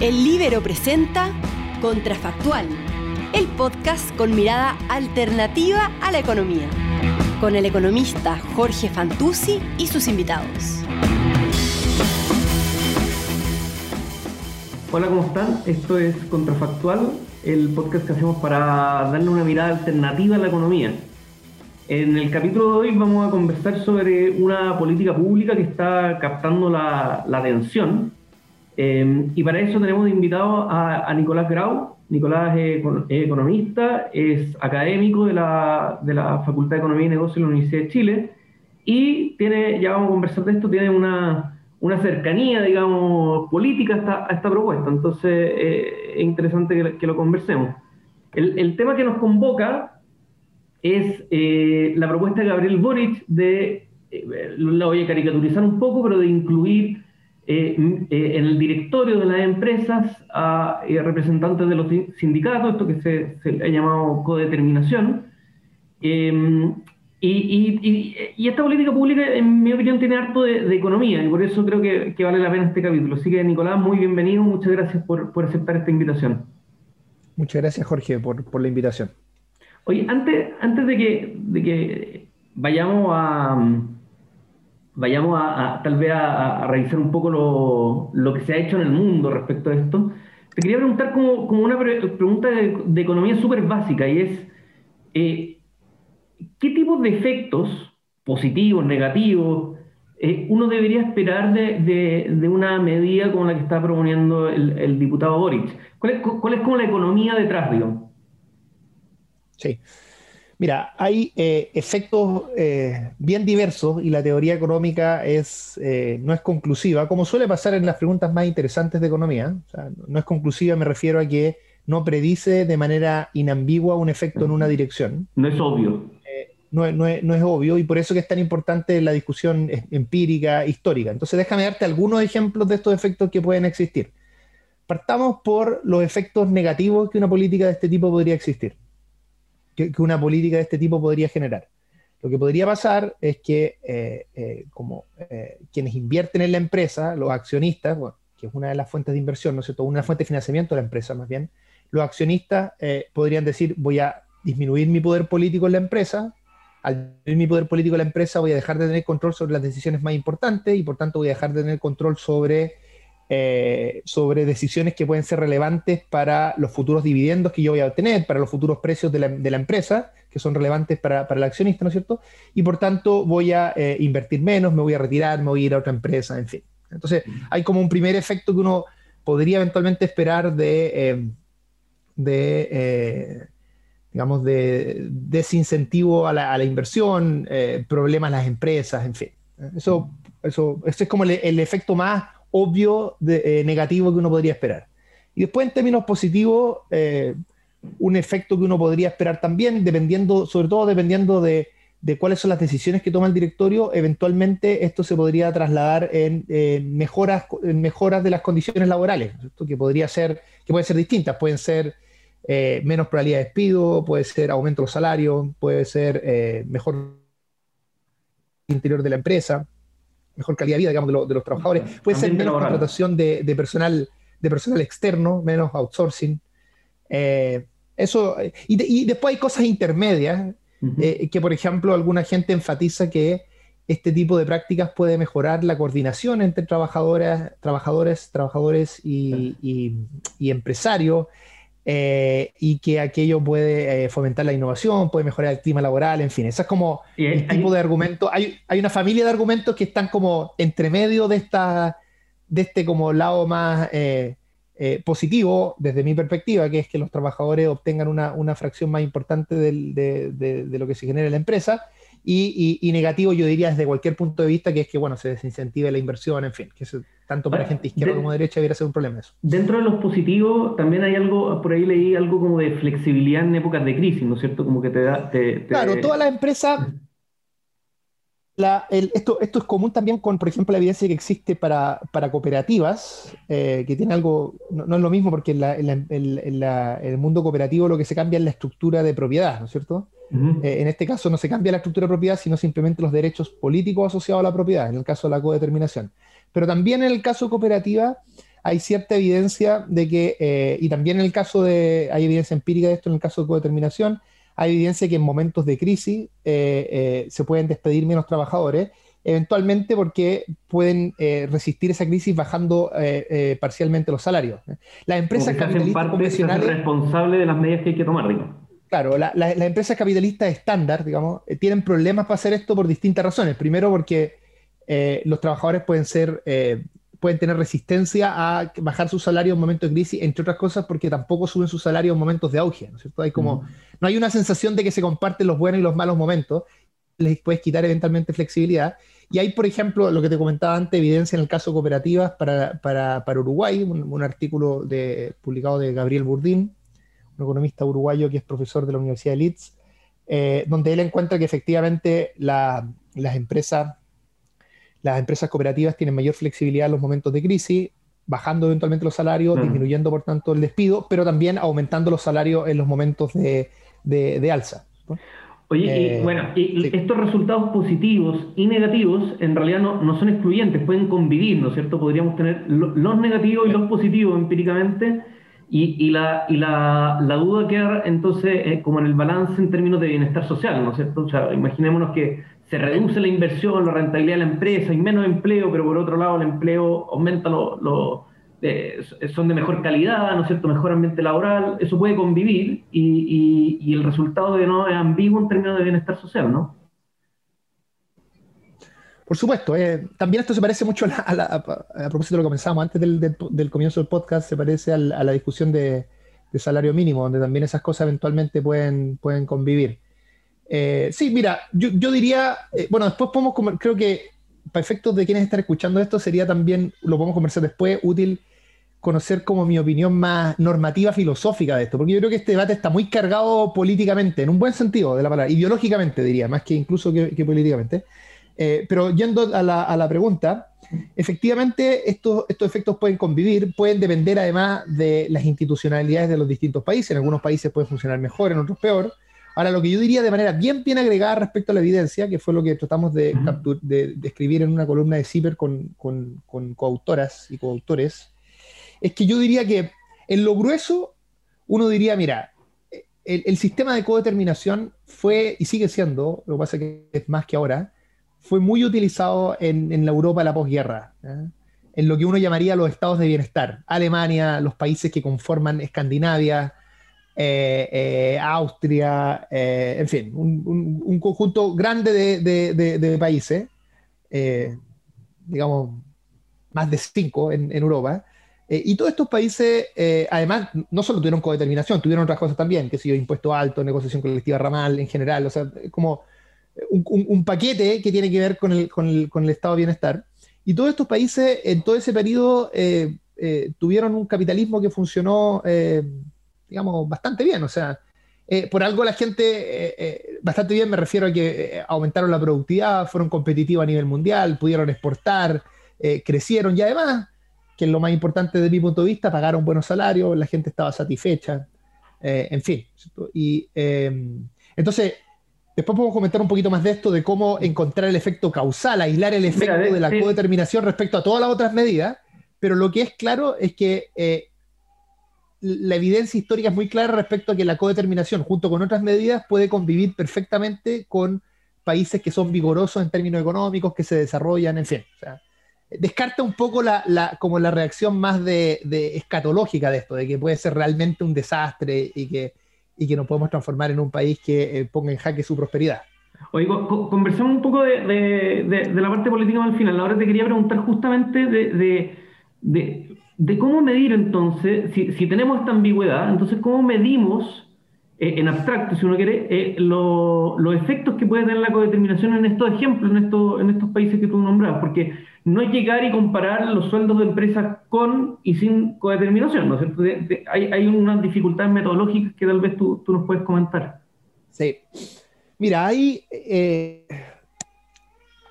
El Libero presenta Contrafactual, el podcast con mirada alternativa a la economía, con el economista Jorge Fantuzzi y sus invitados. Hola, ¿cómo están? Esto es Contrafactual, el podcast que hacemos para darle una mirada alternativa a la economía. En el capítulo de hoy vamos a conversar sobre una política pública que está captando la, atención. Eh, y para eso tenemos invitado a, Nicolás Grau. Nicolás es, economista, es académico de la, de la Facultad de Economía y Negocios de la Universidad de Chile. Y tiene, ya vamos a conversar de esto, tiene una, una cercanía, digamos, política a esta, a esta propuesta. Entonces eh, es interesante que, lo conversemos. El, el tema que nos convoca es eh, la propuesta de Gabriel Boric de, eh, voy a caricaturizar un poco, pero de incluir eh, en el directorio de las empresas a representantes de los sindicatos, esto que se, ha llamado codeterminación. Em, y, esta política pública, en mi opinión, tiene harto de, economía y por eso creo que, vale la pena este capítulo. Así que, Nicolás, muy bienvenido, muchas gracias por, aceptar esta invitación. Muchas gracias, Jorge, por la invitación. Oye, antes, antes de, que, de que vayamos a vayamos a, tal vez a, revisar un poco lo, lo, que se ha hecho en el mundo respecto a esto, te quería preguntar como, como una pregunta de, economía súper básica y es, eh, ¿qué tipo de efectos positivos, negativos, eh, uno debería esperar de, de, una medida como la que está proponiendo el, el diputado Boric? ¿Cuál es, ¿Cuál es como la economía detrás, digamos? Sí. Mira, hay eh, efectos eh, bien diversos y la teoría económica es, eh, no es conclusiva, como suele pasar en las preguntas más interesantes de economía. no es conclusiva, me refiero a que no predice de manera inambigua un efecto en una dirección. No es obvio. No, no, es, no, es, obvio y por eso que es tan importante la discusión empírica, histórica. Entonces déjame darte algunos ejemplos de estos efectos que pueden existir. Partamos por los efectos negativos que una política de este tipo podría existir que, una política de este tipo podría generar. Lo que podría pasar es que eh, eh, como eh, quienes invierten en la empresa, los accionistas, que es una de las fuentes de inversión, ¿no es cierto? Una fuente de financiamiento de la empresa más bien, los accionistas podrían decir, voy a disminuir mi poder político en la empresa, al disminuir mi poder político en la empresa voy a dejar de tener control sobre las decisiones más importantes y por tanto voy a dejar de tener control sobre eh, sobre decisiones que pueden ser relevantes para los futuros dividendos que yo voy a obtener, para los futuros precios de la, empresa, que son relevantes para, el accionista, ¿no es cierto? Y por tanto voy a eh, invertir menos, me voy a retirar, me voy a ir a otra empresa, en fin. Entonces, hay como un primer efecto que uno podría eventualmente esperar de, eh, digamos, de desincentivo a la, inversión, problemas en las empresas, en fin. Eso, eso, ese es como el efecto más obvio de, eh, negativo que uno podría esperar. Y después en términos positivos, eh, un efecto que uno podría esperar también, dependiendo, sobre todo dependiendo de, cuáles son las decisiones que toma el directorio, eventualmente esto se podría trasladar en, mejoras, mejoras de las condiciones laborales, que podría ser, que pueden ser distintas, pueden ser eh, menos probabilidad de despido, puede ser aumento de los salarios, puede ser mejor interior de la empresa, mejor calidad de vida, digamos, de, los trabajadores. Puede ser menos contratación de, personal, de personal externo, menos outsourcing. Eh, eso, y, después hay cosas intermedias, eh, que por ejemplo alguna gente enfatiza que este tipo de prácticas puede mejorar la coordinación entre trabajadoras, trabajadores, trabajadores y, y empresarios, eh, y que aquello puede eh, fomentar la innovación, puede mejorar el clima laboral, en fin, ese es como el tipo de argumento. Hay, hay, una familia de argumentos que están como entre medio de, esta, de este como lado más eh, positivo, desde mi perspectiva, que es que los trabajadores obtengan una, una fracción más importante de, de, lo que se genera en la empresa, y, negativo yo diría desde cualquier punto de vista, que es que, bueno, se desincentive la inversión, en fin, que tanto para gente izquierda como derecha debería ser un problema eso. Dentro de los positivos, también hay algo, por ahí leí algo como de flexibilidad en épocas de crisis, ¿no es cierto? Como que te da... Claro, todas las empresas... esto, esto es común también con, por ejemplo, la evidencia que existe para, para cooperativas, eh, que tiene algo, no, es lo mismo porque en, el mundo cooperativo lo que se cambia es la estructura de propiedad, ¿no es cierto? Eh, en este caso no se cambia la estructura de propiedad, sino simplemente los derechos políticos asociados a la propiedad, en el caso de la codeterminación. Pero también en el caso cooperativa hay cierta evidencia de que, eh, y también en el caso de, hay evidencia empírica de esto en el caso de codeterminación, hay evidencia que en momentos de crisis eh, eh, se pueden despedir menos trabajadores, eventualmente porque pueden resistir esa crisis bajando parcialmente los salarios. Las empresas capitalistas responsables de las medidas que hay que tomar, Claro, las empresas capitalistas estándar, digamos, tienen problemas para hacer esto por distintas razones. Primero porque los trabajadores pueden ser pueden tener resistencia a bajar su salario en momentos de crisis, entre otras cosas porque tampoco suben su salario en momentos de auge, ¿no es cierto? Hay como, no hay una sensación de que se comparten los buenos y los malos momentos, les puedes quitar eventualmente flexibilidad. Y hay, por ejemplo, lo que te comentaba antes, evidencia en el caso cooperativas para, para, para Uruguay, un, artículo de, publicado de Gabriel Burdín, un economista uruguayo que es profesor de la Universidad de Leeds, eh, donde él encuentra que efectivamente las empresas las empresas cooperativas tienen mayor flexibilidad en los momentos de crisis, bajando eventualmente los salarios, disminuyendo por tanto el despido, pero también aumentando los salarios en los momentos de, alza. Oye, y, eh, bueno, y estos resultados positivos y negativos en realidad no, son excluyentes, pueden convivir, ¿no es cierto? Podríamos tener los negativos y los positivos empíricamente, y, la, y la, duda queda entonces como en el balance en términos de bienestar social, ¿no es cierto? O sea, imaginémonos que se reduce la inversión, la rentabilidad de la empresa, hay menos empleo, pero por otro lado el empleo aumenta, lo, eh, son de mejor calidad, ¿no es cierto?, mejor ambiente laboral, eso puede convivir y, el resultado de no es ambiguo en términos de bienestar social, ¿no? Por supuesto, eh, también esto se parece mucho a, la, a, propósito de lo que comenzábamos antes del, comienzo del podcast, se parece a la, discusión de, de, salario mínimo, donde también esas cosas eventualmente pueden, pueden convivir. Eh, sí, mira, yo, diría, eh, bueno, después podemos, creo que para efectos de quienes están escuchando esto, sería también, lo podemos conversar después, útil conocer como mi opinión más normativa filosófica de esto, porque yo creo que este debate está muy cargado políticamente, en un buen sentido de la palabra, ideológicamente diría, más que incluso que, políticamente. Eh, pero yendo a la, pregunta, efectivamente estos, estos efectos pueden convivir, pueden depender además de las institucionalidades de los distintos países, en algunos países puede funcionar mejor, en otros peor, Ahora, lo que yo diría de manera bien, bien agregada respecto a la evidencia, que fue lo que tratamos de, de, escribir en una columna de CIPER con, con, con, coautoras y coautores, es que yo diría que en lo grueso, uno diría, mira, el, sistema de codeterminación fue y sigue siendo, lo que pasa que es más que ahora, fue muy utilizado en, en la Europa de la posguerra, en lo que uno llamaría los estados de bienestar. Alemania, los países que conforman Escandinavia, eh, eh, Austria, eh, en fin, un, conjunto grande de, países, digamos, más de cinco en, Europa. y todos estos países, además, no solo tuvieron codeterminación, tuvieron otras cosas también, que si yo, impuesto alto, negociación colectiva ramal en general, o sea, como un, paquete que tiene que ver con el, con el, estado de bienestar. Y todos estos países, en todo ese periodo, tuvieron un capitalismo que funcionó digamos, bastante bien. O sea, eh, por algo la gente, eh, eh, bastante bien me refiero a que aumentaron la productividad, fueron competitivos a nivel mundial, pudieron exportar, crecieron y además, que es lo más importante desde mi punto de vista, pagaron buenos salarios, la gente estaba satisfecha, en fin. Y em, entonces, después podemos comentar un poquito más de esto, de cómo encontrar el efecto causal, aislar el efecto de, la codeterminación respecto a todas las otras medidas, pero lo que es claro es que la evidencia histórica es muy clara respecto a que la codeterminación, junto con otras medidas, puede convivir perfectamente con países que son vigorosos en términos económicos, que se desarrollan, en fin. descarta un poco la, como la reacción más de, escatológica de esto, de que puede ser realmente un desastre y que, y nos podemos transformar en un país que eh, ponga en jaque su prosperidad. Oye, conversamos un poco de, la parte política al final. Ahora te quería preguntar justamente de de cómo medir entonces, si, tenemos esta ambigüedad, entonces cómo medimos eh, en abstracto, si uno quiere, eh, los efectos que puede tener la codeterminación en estos ejemplos, en, estos, en estos países que tú nombrabas, porque no es llegar y comparar los sueldos de empresas con y sin codeterminación, ¿no es cierto? hay, hay unas dificultades metodológicas que tal vez tú, tú nos puedes comentar. Sí. Mira, hay... Eh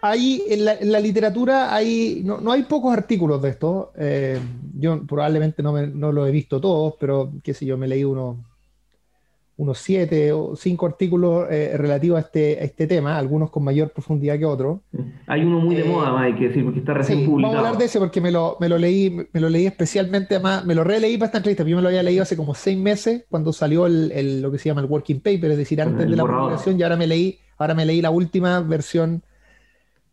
hay en la, literatura hay, no, hay pocos artículos de esto. Eh, yo probablemente no, no lo he visto todos, pero qué sé yo, me leí unos, unos siete o cinco artículos eh, relativos a este, a este tema, algunos con mayor profundidad que otros. Hay uno muy de eh, moda, más hay que decir, porque está recién publicado. Vamos a hablar de ese porque me lo, me lo leí, me lo leí especialmente, además, me lo releí para esta entrevista. Yo me lo había leído hace como seis meses cuando salió el, el, lo que se llama el working paper, es decir, antes de la publicación, y ahora me leí, ahora me leí la última versión,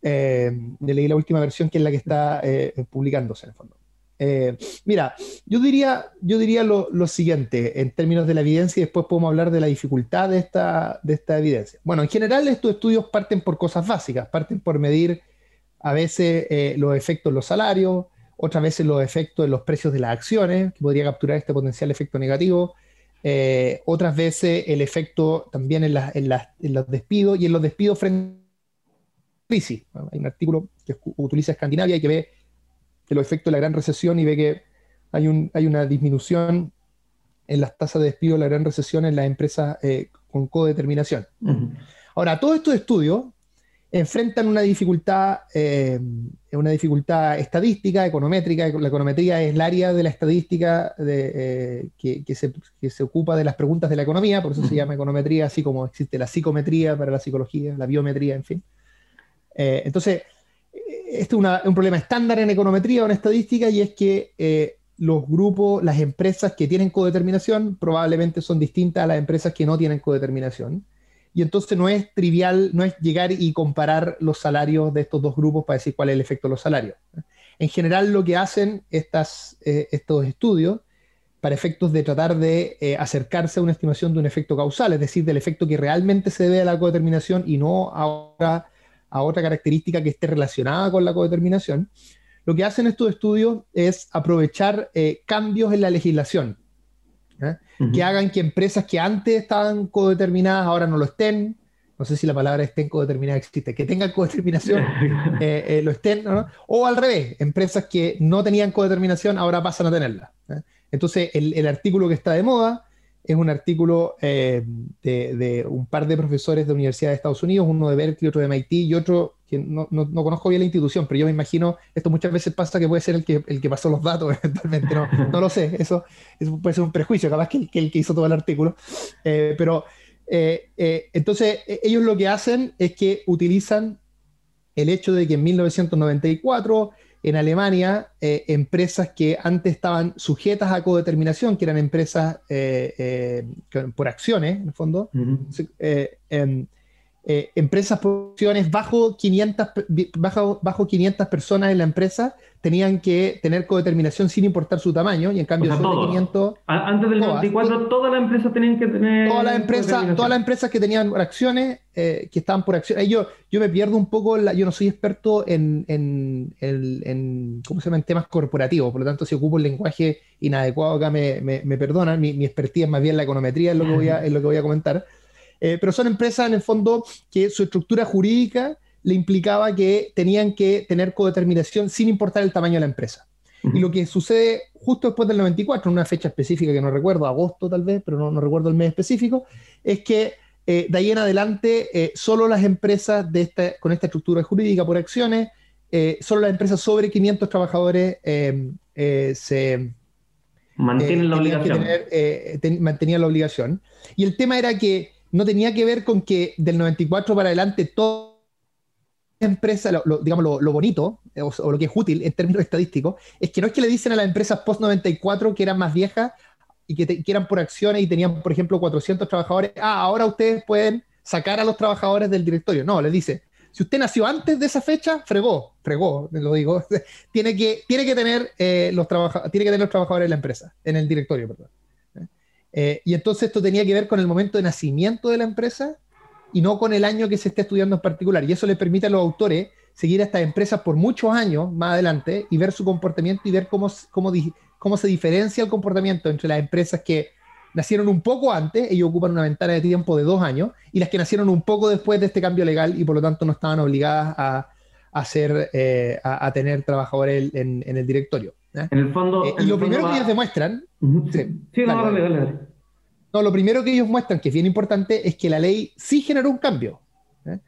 eh, leí la última versión que es la que está eh, publicándose en el fondo. Eh, mira, yo diría, yo diría lo, siguiente en términos de la evidencia y después podemos hablar de la dificultad de esta, de esta evidencia. Bueno, en general estos estudios parten por cosas básicas, parten por medir a veces eh, los efectos en los salarios, otras veces los efectos en los precios de las acciones, que podría capturar este potencial efecto negativo, otras veces el efecto también en, en, los despidos y en los despidos frente crisis. Hay un artículo que utiliza Escandinavia y que ve los efectos de la gran recesión y ve que hay, un, hay una disminución en las tasas de despido de la gran recesión en las empresas eh, con codeterminación. Ahora, todos estos estudios enfrentan una dificultad, eh, una dificultad estadística, econométrica. La econometría es el área de la estadística de, eh, que, se, que, se, ocupa de las preguntas de la economía, por eso se llama econometría, así como existe la psicometría para la psicología, la biometría, en fin. Entonces, este es un problema estándar en econometría o en estadística y es que eh, los grupos, las empresas que tienen codeterminación probablemente son distintas a las empresas que no tienen codeterminación. Y entonces no es trivial, no es llegar y comparar los salarios de estos dos grupos para decir cuál es el efecto de los salarios. En general lo que hacen estas, eh, estos estudios para efectos de tratar de eh, acercarse a una estimación de un efecto causal, es decir, del efecto que realmente se debe a la codeterminación y no ahora a otra característica que esté relacionada con la codeterminación, lo que hacen estos estudios es aprovechar eh, cambios en la legislación, que hagan que empresas que antes estaban codeterminadas ahora no lo estén. No sé si la palabra estén codeterminada existe, que tengan codeterminación, eh, eh, lo estén, o al revés, empresas que no tenían codeterminación ahora pasan a tenerla. Entonces, el, el, artículo que está de moda es un artículo eh, de, un par de profesores de Universidad de Estados Unidos, uno de Berkeley, otro de MIT y otro que no, no, conozco bien la institución, pero yo me imagino, esto muchas veces pasa que puede ser el que, el que pasó los datos eventualmente, no, no lo sé, eso, puede ser un prejuicio, capaz que, que el que hizo todo el artículo, eh, pero eh, entonces e, ellos lo que hacen es que utilizan el hecho de que en 1994 en Alemania eh, empresas que antes estaban sujetas a codeterminación, que eran empresas eh, eh, por acciones, en el fondo, eh, empresas por acciones bajo 500, bajo, bajo 500 personas en la empresa tenían que tener codeterminación sin importar su tamaño y en cambio sobre 500 antes del 94 todas las empresas tenían que tener todas las empresas todas las empresas que tenían acciones eh, que estaban por acciones yo, yo me pierdo un poco yo no soy experto en, en, en, ¿cómo se llama? en temas corporativos. Por lo tanto si ocupo el lenguaje inadecuado acá me, me, me perdonan. Mi, mi expertise es más bien la econometría es lo que voy a, es lo que voy a comentar eh, pero son empresas en el fondo que su estructura jurídica le implicaba que tenían que tener codeterminación sin importar el tamaño de la empresa. Y lo que sucede justo después del 94, en una fecha específica que no recuerdo, agosto tal vez, pero no, recuerdo el mes específico, es que eh, de ahí en adelante eh, solo las empresas de esta, con esta estructura jurídica por acciones, solo las empresas sobre 500 trabajadores se... Mantienen la obligación. mantenían la obligación. Y el tema era que no tenía que ver con que del 94 para adelante toda empresa, lo, digamos, lo, bonito, eh, o, lo que es útil en términos estadísticos, es que no es que le dicen a las empresas post-94 que eran más viejas y que, eran por acciones y tenían, por ejemplo, 400 trabajadores, ah, ahora ustedes pueden sacar a los trabajadores del directorio. No, les dice, si usted nació antes de esa fecha, fregó, fregó, lo digo, tiene que, tiene que, tener, eh, los tiene que tener los trabajadores en la empresa, en el directorio, perdón. Eh, y entonces esto tenía que ver con el momento de nacimiento de la empresa y no con el año que se esté estudiando en particular. Y eso le permite a los autores seguir a estas empresas por muchos años más adelante y ver su comportamiento y ver cómo, cómo, cómo se diferencia el comportamiento entre las empresas que nacieron un poco antes, ellos ocupan una ventana de tiempo de dos años, y las que nacieron un poco después de este cambio legal y por lo tanto no estaban obligadas a, hacer, eh, a, tener trabajadores en, el directorio. En el fondo. Eh, y lo primero que ellos demuestran. sí, no, dale, dale, No, lo primero que ellos muestran, que es bien importante, es que la ley sí generó un cambio. ¿eh?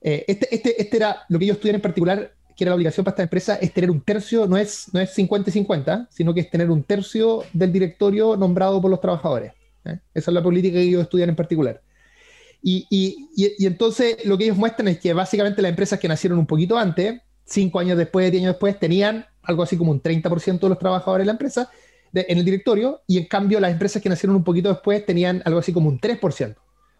este, este, este, era lo que ellos estudian en particular, que era la obligación para esta empresa, es tener un tercio, no es, no es 50 y 50, sino que es tener un tercio del directorio nombrado por los trabajadores. ¿eh? Esa es la política que ellos estudian en particular. Y, y, y, entonces lo que ellos muestran es que básicamente las empresas que nacieron un poquito antes, cinco años después, diez años después, tenían algo así como un 30% de los trabajadores de la empresa en el directorio, y en cambio las empresas que nacieron un poquito después tenían algo así como un 3%.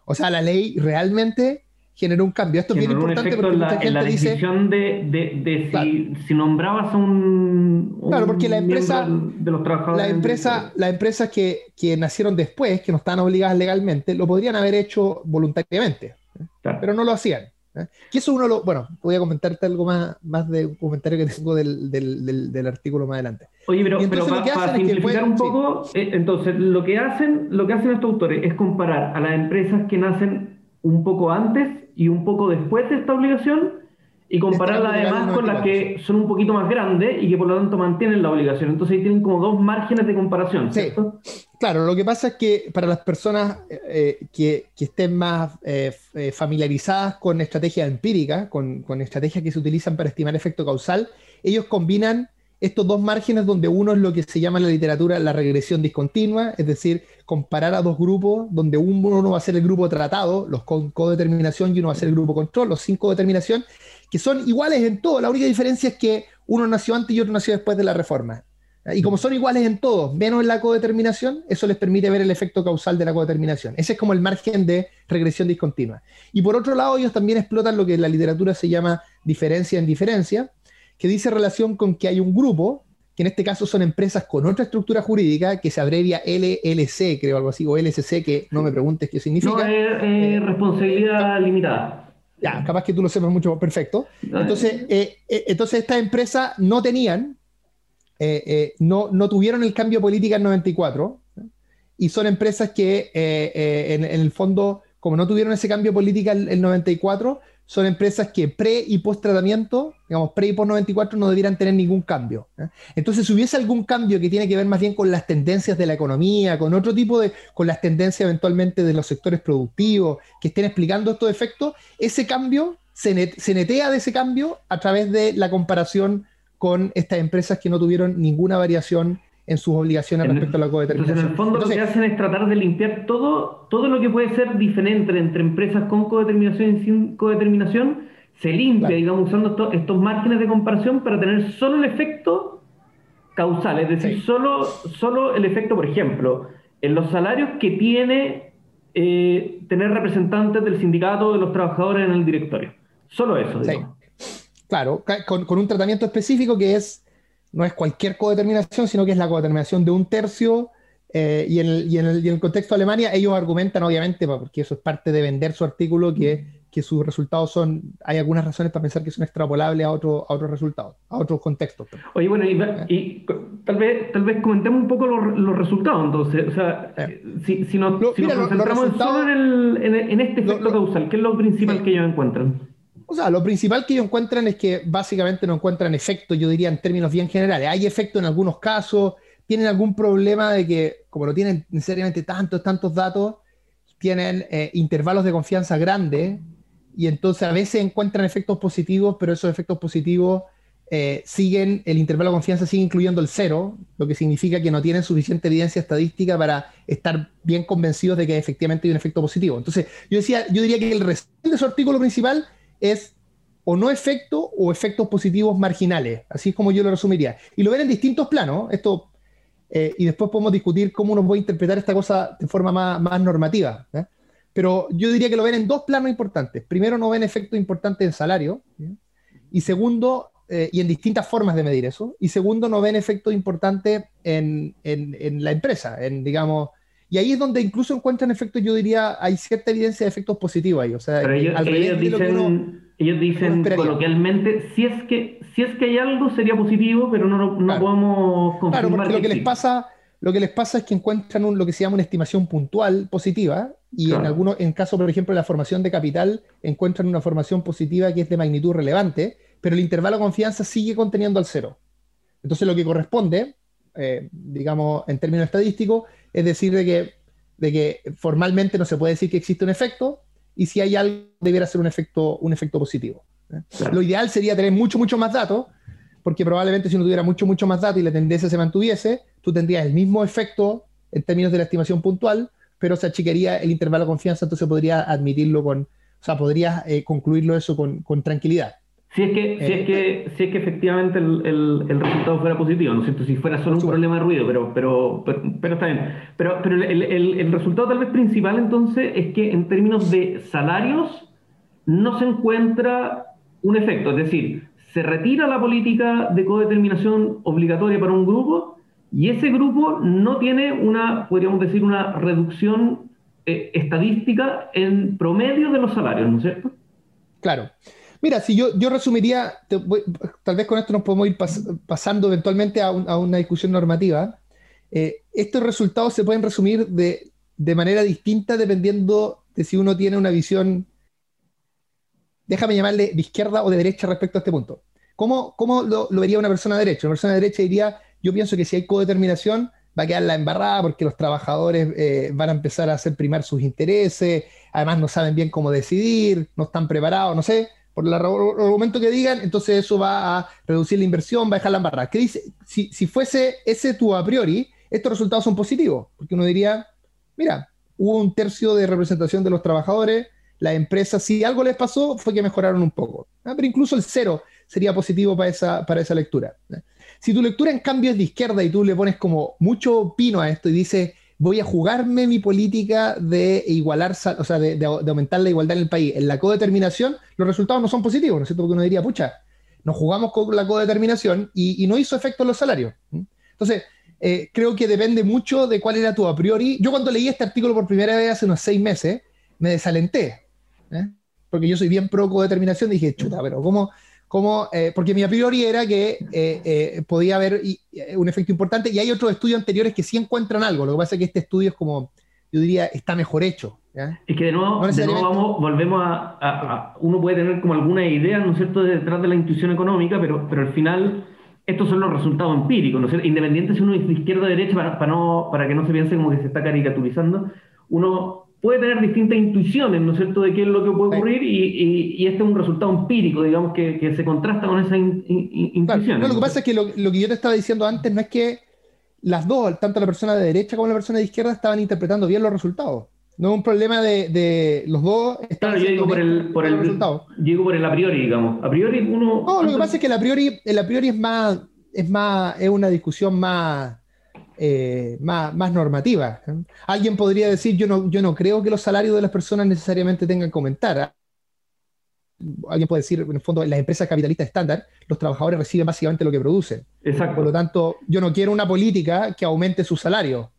O sea, la ley realmente generó un cambio. Esto es bien importante porque en la, mucha gente decisión de, de, si, si, nombrabas a un, Claro, porque la empresa, de los trabajadores la empresa, las empresas que, que, nacieron después, que no estaban obligadas legalmente, lo podrían haber hecho voluntariamente, pero no lo hacían. ¿Eh? Que eso uno lo, bueno, voy a comentarte algo más, más de un comentario que tengo del, del, del, artículo más adelante. Oye, pero, pero para, simplificar un poco, eh, entonces lo que hacen, lo que hacen estos autores es comparar a las empresas que nacen un poco antes y un poco después de esta obligación y compararla además con las que son un poquito más grandes y que por lo tanto mantienen la obligación. Entonces ahí tienen como dos márgenes de comparación. ¿cierto? Claro, lo que pasa es que para las personas eh, que, que, estén más eh, eh, familiarizadas con estrategias empíricas, con, con estrategias que se utilizan para estimar efecto causal, ellos combinan estos dos márgenes donde uno es lo que se llama en la literatura la regresión discontinua, es decir, comparar a dos grupos donde uno va a ser el grupo tratado, los con codeterminación, y uno va a ser el grupo control, los sin codeterminación, que son iguales en todo. La única diferencia es que uno nació antes y otro nació después de la reforma. Y como son iguales en todos, menos en la codeterminación, eso les permite ver el efecto causal de la codeterminación. Ese es como el margen de regresión discontinua. Y por otro lado, ellos también explotan lo que en la literatura se llama diferencia en diferencia, que dice relación con que hay un grupo, que en este caso son empresas con otra estructura jurídica, que se abrevia LLC, creo algo así, o LSC, que no me preguntes qué significa. No, es eh, responsabilidad limitada. Ya, capaz que tú lo sepas mucho, perfecto. Entonces, eh, eh, entonces estas empresas no tenían, no, no tuvieron el cambio político en 94, y son empresas que en, el fondo, como no tuvieron ese cambio político en el 94, son empresas que pre y post tratamiento, digamos, pre y post 94 no debieran tener ningún cambio. ¿eh? Entonces, si hubiese algún cambio que tiene que ver más bien con las tendencias de la economía, con otro tipo de, con las tendencias eventualmente de los sectores productivos que estén explicando estos efectos, ese cambio se, se netea de ese cambio a través de la comparación con estas empresas que no tuvieron ninguna variación en sus obligaciones respecto a la codeterminación. en el fondo lo que hacen es tratar de limpiar todo, todo lo que puede ser diferente entre empresas con codeterminación y sin codeterminación, se limpia, digamos, usando estos márgenes de comparación para tener solo el efecto causal, es decir, solo, solo el efecto, por ejemplo, en los salarios que tiene eh, tener representantes del sindicato de los trabajadores en el directorio. Solo eso. Claro, con, con un tratamiento específico que es no es cualquier codeterminación, sino que es la codeterminación de un tercio. Eh, y, en el, y, en el, y, en el, contexto de Alemania, ellos argumentan, obviamente, porque eso es parte de vender su artículo, que, que sus resultados son, hay algunas razones para pensar que son extrapolables a, otro, a otros resultados, a otros contextos. Oye, bueno, y, y, tal, vez, tal vez comentemos un poco los, los resultados, entonces, o sea, si, si, nos, si nos concentramos solo en, el, en, en, este efecto causal, ¿qué es lo principal que ellos encuentran? O sea, lo principal que ellos encuentran es que básicamente no encuentran efecto, yo diría en términos bien generales. Hay efecto en algunos casos, tienen algún problema de que, como no tienen necesariamente tantos, tantos datos, tienen eh, intervalos de confianza grandes y entonces a veces encuentran efectos positivos, pero esos efectos positivos eh, siguen, el intervalo de confianza sigue incluyendo el cero, lo que significa que no tienen suficiente evidencia estadística para estar bien convencidos de que efectivamente hay un efecto positivo. Entonces, yo, decía, yo diría que el resumen de su artículo principal es o no efecto o efectos positivos marginales, así es como yo lo resumiría. Y lo ven en distintos planos, esto, eh, y después podemos discutir cómo uno puede interpretar esta cosa de forma más, más normativa. Pero yo diría que lo ven en dos planos importantes. Primero, no ven efectos importantes en salario, y segundo, eh, y en distintas formas de medir eso, y segundo, no ven efectos importantes en, en, en la empresa, en, digamos, y ahí es donde incluso encuentran efectos, yo diría, hay cierta evidencia de efectos positivos ahí. O sea, ellos, dicen, ellos dicen coloquialmente, si es, que, si es que hay algo sería positivo, pero no, no podemos confirmar. Claro, porque lo que, les pasa, lo que les pasa es que encuentran un, lo que se llama una estimación puntual positiva, y en algunos, en caso, por ejemplo, de la formación de capital, encuentran una formación positiva que es de magnitud relevante, pero el intervalo de confianza sigue conteniendo al cero. Entonces, lo que corresponde, eh, digamos, en términos estadísticos, es decir, de que, de que formalmente no se puede decir que existe un efecto, y si hay algo, debiera ser un efecto, un efecto positivo. Lo ideal sería tener mucho, mucho más datos, porque probablemente si uno tuviera mucho, mucho más datos y la tendencia se mantuviese, tú tendrías el mismo efecto en términos de la estimación puntual, pero se achicaría el intervalo de confianza, entonces podría admitirlo con, o sea, podrías eh, concluirlo eso con, con tranquilidad. Si es que, si es que, si es que efectivamente el, el, resultado fuera positivo, ¿no es cierto? Si fuera solo un problema de ruido, pero, pero, pero, está bien. Pero, pero el, el, resultado tal vez principal entonces es que en términos de salarios no se encuentra un efecto, es decir, se retira la política de codeterminación obligatoria para un grupo y ese grupo no tiene una, podríamos decir, una reducción eh, estadística en promedio de los salarios, ¿no es cierto? Claro. Mira, si yo, yo resumiría, tal vez con esto nos podemos ir pasando eventualmente a, una discusión normativa. Eh, estos resultados se pueden resumir de, de, manera distinta dependiendo de si uno tiene una visión, déjame llamarle de izquierda o de derecha respecto a este punto. ¿Cómo, cómo lo, lo, vería una persona de derecha? Una persona de derecha diría, yo pienso que si hay codeterminación va a quedar la embarrada porque los trabajadores eh, van a empezar a hacer primar sus intereses, además no saben bien cómo decidir, no están preparados, no sé por el argumento que digan, entonces eso va a reducir la inversión, va a dejar la embarrada. ¿Qué dice? Si, si fuese ese tu a priori, estos resultados son positivos, porque uno diría, mira, hubo un tercio de representación de los trabajadores, la empresa, si algo les pasó, fue que mejoraron un poco. Ah, pero incluso el cero sería positivo para esa, para esa lectura. Si tu lectura, en cambio, es de izquierda y tú le pones como mucho pino a esto y dices, voy a jugarme mi política de igualar, o sea, de, aumentar la igualdad en el país. En la codeterminación, los resultados no son positivos, ¿no es cierto? Porque uno diría, pucha, nos jugamos con la codeterminación y, no hizo efecto en los salarios. Entonces, eh, creo que depende mucho de cuál era tu a priori. Yo cuando leí este artículo por primera vez hace unos seis meses, me desalenté, ¿eh? porque yo soy bien pro codeterminación, dije, chuta, pero ¿cómo, como, eh, porque mi a priori era que eh, eh, podía haber un efecto importante y hay otros estudios anteriores que sí encuentran algo. Lo que pasa es que este estudio es como, yo diría, está mejor hecho. Es que de nuevo, vamos, volvemos a, Uno puede tener como alguna idea, ¿no es cierto?, detrás de la intuición económica, pero, pero al final estos son los resultados empíricos, ¿no es cierto? Independiente si uno es de izquierda o derecha, para, para, no, para que no se piense como que se está caricaturizando, uno puede tener distintas intuiciones, ¿no es cierto?, de qué es lo que puede ocurrir y, y, este es un resultado empírico, digamos, que, que se contrasta con esa intuición. lo que pasa es que lo, lo, que yo te estaba diciendo antes no es que las dos, tanto la persona de derecha como la persona de izquierda, estaban interpretando bien los resultados. No es un problema de, de los dos. Claro, yo digo por el, por el, resultado. digo por el a priori, digamos. A priori uno... No, lo que pasa es que el a priori, el a priori es más, es más, es una discusión más eh, más, más normativa. Alguien podría decir, yo no, yo no creo que los salarios de las personas necesariamente tengan que aumentar. Alguien puede decir, en el fondo, en las empresas capitalistas estándar, los trabajadores reciben básicamente lo que producen. Exacto. Por lo tanto, yo no quiero una política que aumente su salario.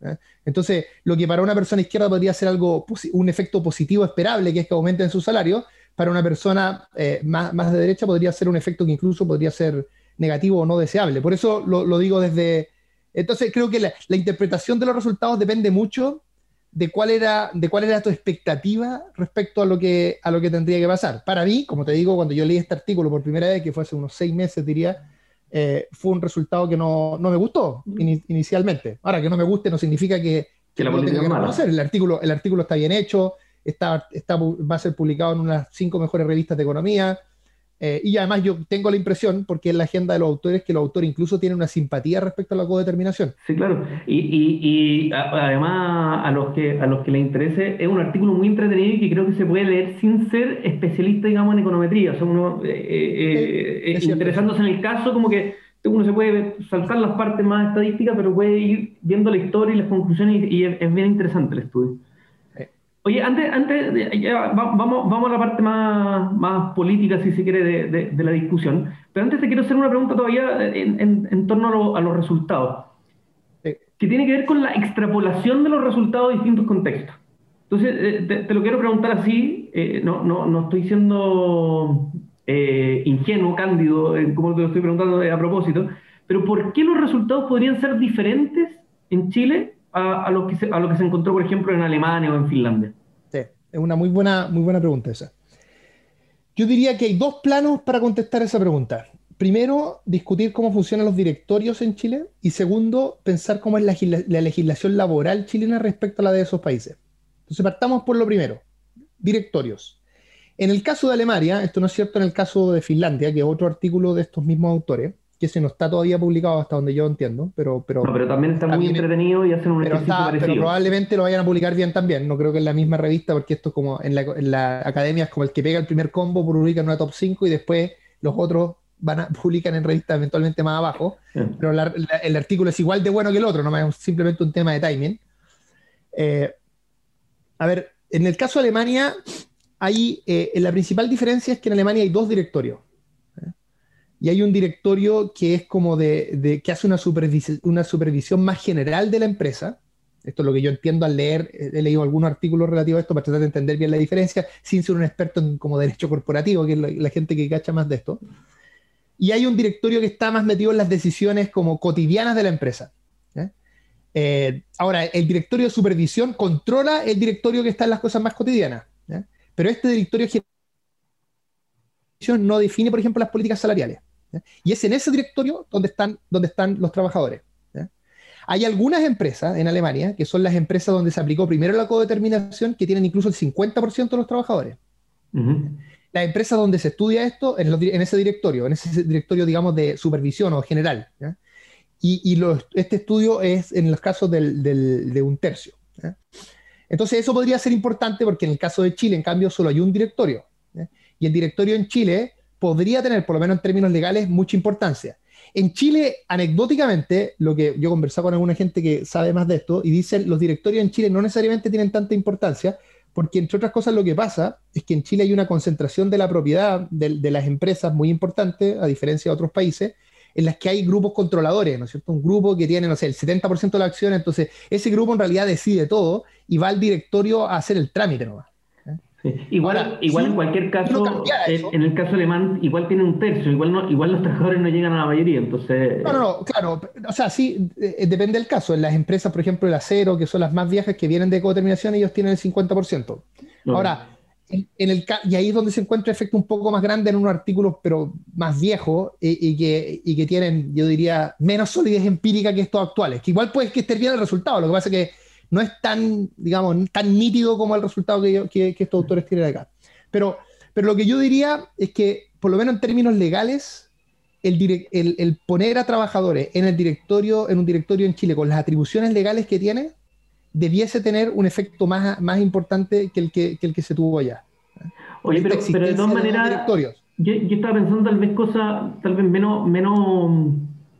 Entonces, lo que para una persona izquierda podría ser algo, un efecto positivo esperable, que es que aumenten su salario, para una persona eh, más, más, de derecha podría ser un efecto que incluso podría ser negativo o no deseable. Por eso lo, lo digo desde, entonces creo que la, interpretación de los resultados depende mucho de cuál era, de cuál era tu expectativa respecto a lo, que, a lo que tendría que pasar. Para mí, como te digo, cuando yo leí este artículo por primera vez, que fue hace unos seis meses, diría, eh, fue un resultado que no, no me gustó inicialmente. Ahora, que no me guste no significa que, que, la política es mala. El artículo, el artículo está bien hecho, está, está, va a ser publicado en unas cinco mejores revistas de economía, eh, y además yo tengo la impresión, porque en la agenda de los autores, que los autores incluso tienen una simpatía respecto a la codeterminación. Sí, claro. Y, y, además a los, que, a los que les interese, es un artículo muy entretenido y que creo que se puede leer sin ser especialista, digamos, en econometría. O sea, uno, eh, eh, interesándose en el caso, como que uno se puede saltar las partes más estadísticas, pero puede ir viendo la historia y las conclusiones y, es bien interesante el estudio. Oye, antes, antes vamos, vamos a la parte más, más política, si se quiere, de, de, la discusión. Pero antes te quiero hacer una pregunta todavía en, en, torno a, los resultados, que tiene que ver con la extrapolación de los resultados de distintos contextos. Entonces, eh, te, lo quiero preguntar así, eh, no, no, no, estoy siendo eh, ingenuo, cándido, como te lo estoy preguntando a propósito, pero ¿por qué los resultados podrían ser diferentes en Chile a, lo que se, a lo que se encontró, por ejemplo, en Alemania o en Finlandia? Es una muy buena, muy buena pregunta esa. Yo diría que hay dos planos para contestar esa pregunta. Primero, discutir cómo funcionan los directorios en Chile y segundo, pensar cómo es la, la legislación laboral chilena respecto a la de esos países. Entonces, partamos por lo primero, directorios. En el caso de Alemania, esto no es cierto en el caso de Finlandia, que es otro artículo de estos mismos autores, que ese no está todavía publicado hasta donde yo entiendo, pero... pero no, pero también está, muy entretenido y hacen un pero ejercicio Pero probablemente lo vayan a publicar bien también, no creo que en la misma revista, porque esto como en la, academia es como el que pega el primer combo, publica en una top 5 y después los otros van a publicar en revistas eventualmente más abajo, pero el artículo es igual de bueno que el otro, no es simplemente un tema de timing. Eh, a ver, en el caso de Alemania, hay, eh, la principal diferencia es que en Alemania hay dos directorios. ¿Eh? Y hay un directorio que es como de, que hace una, supervisión, una supervisión más general de la empresa. Esto es lo que yo entiendo al leer, he leído algunos artículos relativos a esto para tratar de entender bien la diferencia, sin ser un experto en como derecho corporativo, que es la, gente que cacha más de esto. Y hay un directorio que está más metido en las decisiones como cotidianas de la empresa. ¿eh? ahora, el directorio de supervisión controla el directorio que está en las cosas más cotidianas. Pero este directorio no define, por ejemplo, las políticas salariales. Y es en ese directorio donde están, donde están los trabajadores. Hay algunas empresas en Alemania, que son las empresas donde se aplicó primero la codeterminación, que tienen incluso el 50% de los trabajadores. Las empresas donde se estudia esto, en, ese directorio, en ese directorio, digamos, de supervisión o general. Y, este estudio es en los casos de un tercio. Entonces eso podría ser importante porque en el caso de Chile, en cambio, solo hay un directorio. Y el directorio en Chile podría tener, por lo menos en términos legales, mucha importancia. En Chile, anecdóticamente, lo que yo he conversado con alguna gente que sabe más de esto, y dicen, los directorios en Chile no necesariamente tienen tanta importancia, porque entre otras cosas lo que pasa es que en Chile hay una concentración de la propiedad de las empresas muy importante, a diferencia de otros países, en las que hay grupos controladores, ¿no es cierto? Un grupo que tiene, no sé, el 70% de la acción, entonces ese grupo en realidad decide todo y va al directorio a hacer el trámite nomás. ¿Eh? Igual, igual en cualquier caso, en, el caso alemán, igual tiene un tercio, igual no, igual los trabajadores no llegan a la mayoría, entonces... No, no, no, claro, o sea, sí, eh, depende del caso. En las empresas, por ejemplo, el acero, que son las más viejas que vienen de codeterminación, ellos tienen el 50%. Ahora, el, y ahí es donde se encuentra efecto un poco más grande en unos artículos, pero más viejos y, que, y, que, tienen, yo diría, menos solidez empírica que estos actuales. Que igual puede que esté bien el resultado, lo que pasa es que no es tan, digamos, tan nítido como el resultado que, que, estos autores tienen acá. Pero, pero lo que yo diría es que, por lo menos en términos legales, el, el, el, poner a trabajadores en el directorio, en un directorio en Chile, con las atribuciones legales que tiene, debiese tener un efecto más, más importante que el que, el que se tuvo allá. Oye, pero, pero, de todas maneras, yo, yo, estaba pensando tal vez cosas, tal vez menos, menos,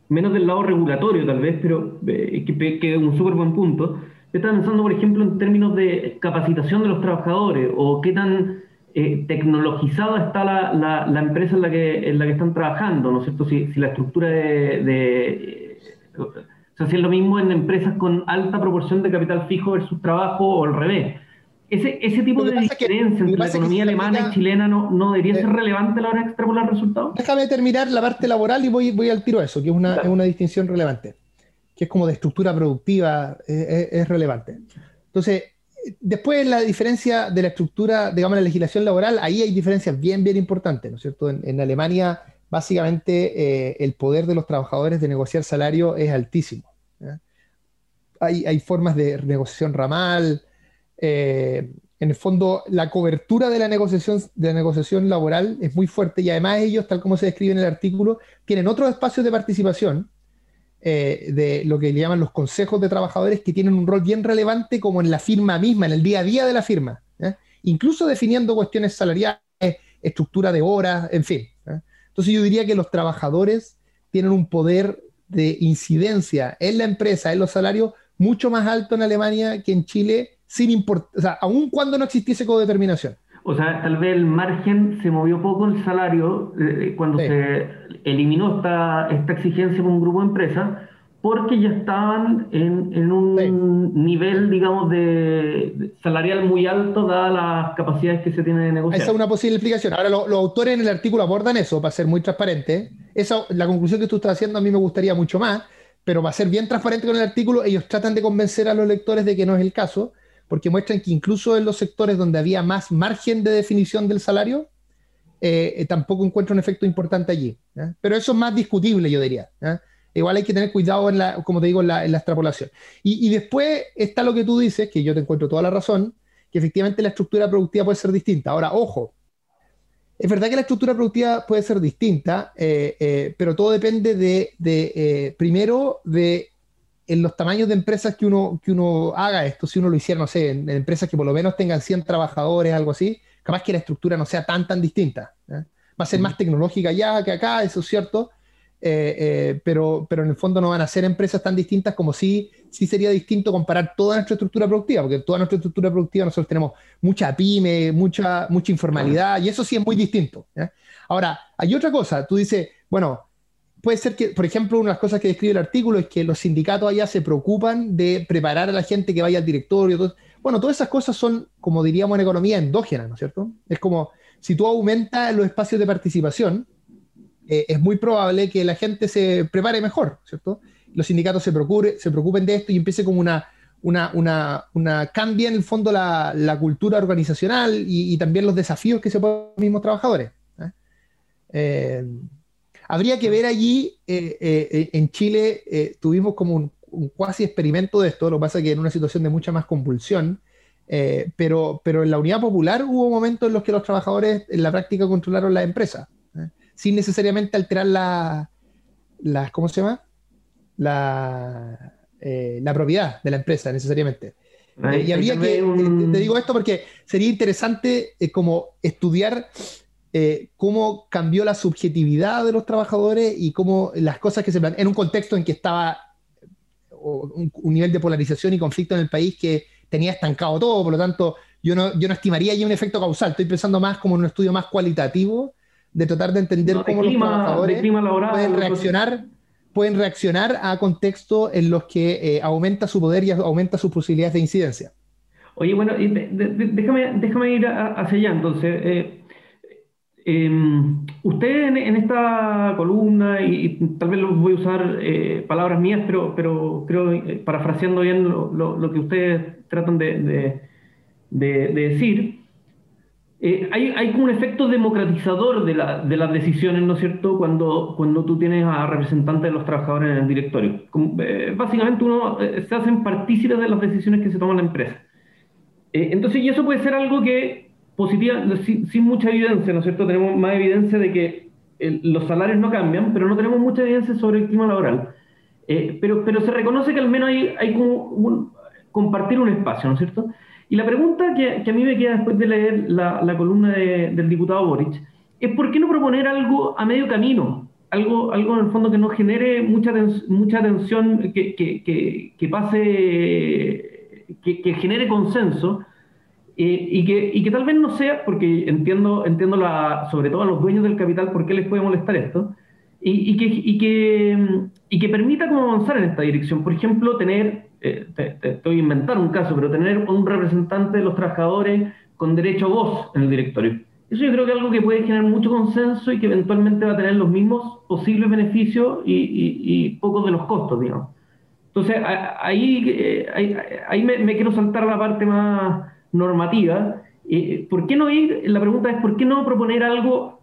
menos del lado regulatorio, tal vez, pero eh, que, es un súper buen punto. Yo estaba pensando, por ejemplo, en términos de capacitación de los trabajadores o qué tan eh, tecnologizada está la, la, la, empresa en la, que, en la que están trabajando, ¿no es cierto? Si, si la estructura de, de o sea, si es lo mismo en empresas con alta proporción de capital fijo versus trabajo o al revés. Ese, ese tipo de diferencia entre la economía alemana y chilena no, no debería ser relevante a la hora de extrapolar resultados. Déjame terminar la parte laboral y voy, voy al tiro a eso, que es una, es una distinción relevante, que es como de estructura productiva, es, es relevante. Entonces, después la diferencia de la estructura, digamos, la legislación laboral, ahí hay diferencias bien, bien importantes, ¿no es cierto? En, Alemania, básicamente, eh, el poder de los trabajadores de negociar salario es altísimo hay, formas de negociación ramal. Eh, en el fondo, la cobertura de la, negociación, de la negociación laboral es muy fuerte y además ellos, tal como se describe en el artículo, tienen otros espacios de participación eh, de lo que le llaman los consejos de trabajadores que tienen un rol bien relevante como en la firma misma, en el día a día de la firma, incluso definiendo cuestiones salariales, estructura de horas, en fin. Entonces yo diría que los trabajadores tienen un poder de incidencia en la empresa, en los salarios, mucho más alto en Alemania que en Chile, sin aun cuando no existiese codeterminación. O sea, tal vez el margen se movió poco el salario eh, cuando se eliminó esta, esta exigencia por un grupo de empresas, porque ya estaban en, un nivel, digamos, de, salarial muy alto, dadas las capacidades que se tienen de negociar. Esa es una posible explicación. Ahora, los autores en el artículo abordan eso, para ser muy transparente. Esa, la conclusión que tú estás haciendo a mí me gustaría mucho más, pero para ser bien transparente con el artículo, ellos tratan de convencer a los lectores de que no es el caso, porque muestran que incluso en los sectores donde había más margen de definición del salario, eh, tampoco encuentra un efecto importante allí. Pero eso es más discutible, yo diría. Igual hay que tener cuidado, en la, como te digo, en la, extrapolación. Y, después está lo que tú dices, que yo te encuentro toda la razón, que efectivamente la estructura productiva puede ser distinta. Ahora, ojo, Es verdad que la estructura productiva puede ser distinta, eh, eh, pero todo depende de, de primero, de en los tamaños de empresas que uno, que uno haga esto. Si uno lo hiciera, no sé, en, empresas que por lo menos tengan 100 trabajadores, algo así, capaz que la estructura no sea tan, tan distinta. Va a ser más tecnológica ya que acá, eso es cierto, eh, eh, pero, pero en el fondo no van a ser empresas tan distintas como si sí sería distinto comparar toda nuestra estructura productiva, porque toda nuestra estructura productiva nosotros tenemos mucha pyme, mucha, mucha informalidad, y eso sí es muy distinto. Ahora, hay otra cosa, tú dices, bueno, puede ser que, por ejemplo, una de las cosas que describe el artículo es que los sindicatos allá se preocupan de preparar a la gente que vaya al directorio. bueno, todas esas cosas son, como diríamos en economía, endógenas, ¿no es cierto? Es como si tú aumentas los espacios de participación, eh, es muy probable que la gente se prepare mejor, ¿cierto? Los sindicatos se, procure, se preocupen de esto y empiece como una, una, una, una cambia en el fondo la, la cultura organizacional y, también los desafíos que se ponen los mismos trabajadores. ¿eh? Eh, habría que ver allí, en Chile tuvimos como un, un, cuasi experimento de esto, lo que pasa es que en una situación de mucha más convulsión, pero, pero en la unidad popular hubo momentos en los que los trabajadores en la práctica controlaron la empresa sin necesariamente alterar la, la ¿cómo se llama? La, eh, la propiedad de la empresa necesariamente. Eh, y habría que, eh, te digo esto porque sería interesante como estudiar cómo cambió la subjetividad de los trabajadores y cómo las cosas que se en un contexto en que estaba un, nivel de polarización y conflicto en el país que tenía estancado todo, por lo tanto, yo no, yo no estimaría ahí un efecto causal, estoy pensando más como en un estudio más cualitativo de tratar de entender cómo los trabajadores pueden reaccionar, pueden reaccionar a contextos en los que eh, aumenta su poder y aumenta sus posibilidades de incidencia. Oye, bueno, déjame, déjame ir hacia allá entonces. Eh, em, usted en, esta columna, y, tal vez voy a usar eh, palabras mías, pero, pero creo, parafraseando bien lo, que ustedes tratan de, de decir, eh, hay, hay, como un efecto democratizador de, la, de, las decisiones, ¿no es cierto?, cuando, cuando tú tienes a representantes de los trabajadores en el directorio. Eh, básicamente uno eh, se hacen partícipes de las decisiones que se toman en la empresa. entonces, y eso puede ser algo que, positiva, sin, mucha evidencia, ¿no es cierto?, tenemos más evidencia de que los salarios no cambian, pero no tenemos mucha evidencia sobre el clima laboral. pero, pero se reconoce que al menos hay, como compartir un espacio, ¿no es cierto?, y la pregunta que, a mí me queda después de leer la, columna del diputado Boric es ¿por qué no proponer algo a medio camino? Algo, algo en el fondo que no genere mucha, mucha tensión, que, que, pase, que, genere consenso eh, y, que, y que tal vez no sea, porque entiendo, entiendo la, sobre todo a los dueños del capital por qué les puede molestar esto, y, que, y, que, y que permita como avanzar en esta dirección. Por ejemplo, tener eh, te, estoy inventando un caso, pero tener un representante de los trabajadores con derecho a voz en el directorio. Eso yo creo que es algo que puede generar mucho consenso y que eventualmente va a tener los mismos posibles beneficios y, pocos de los costos, digamos. Entonces, ahí, eh, ahí, me, quiero saltar a la parte más normativa. Eh, ¿Por qué no ir? La pregunta es, ¿por qué no proponer algo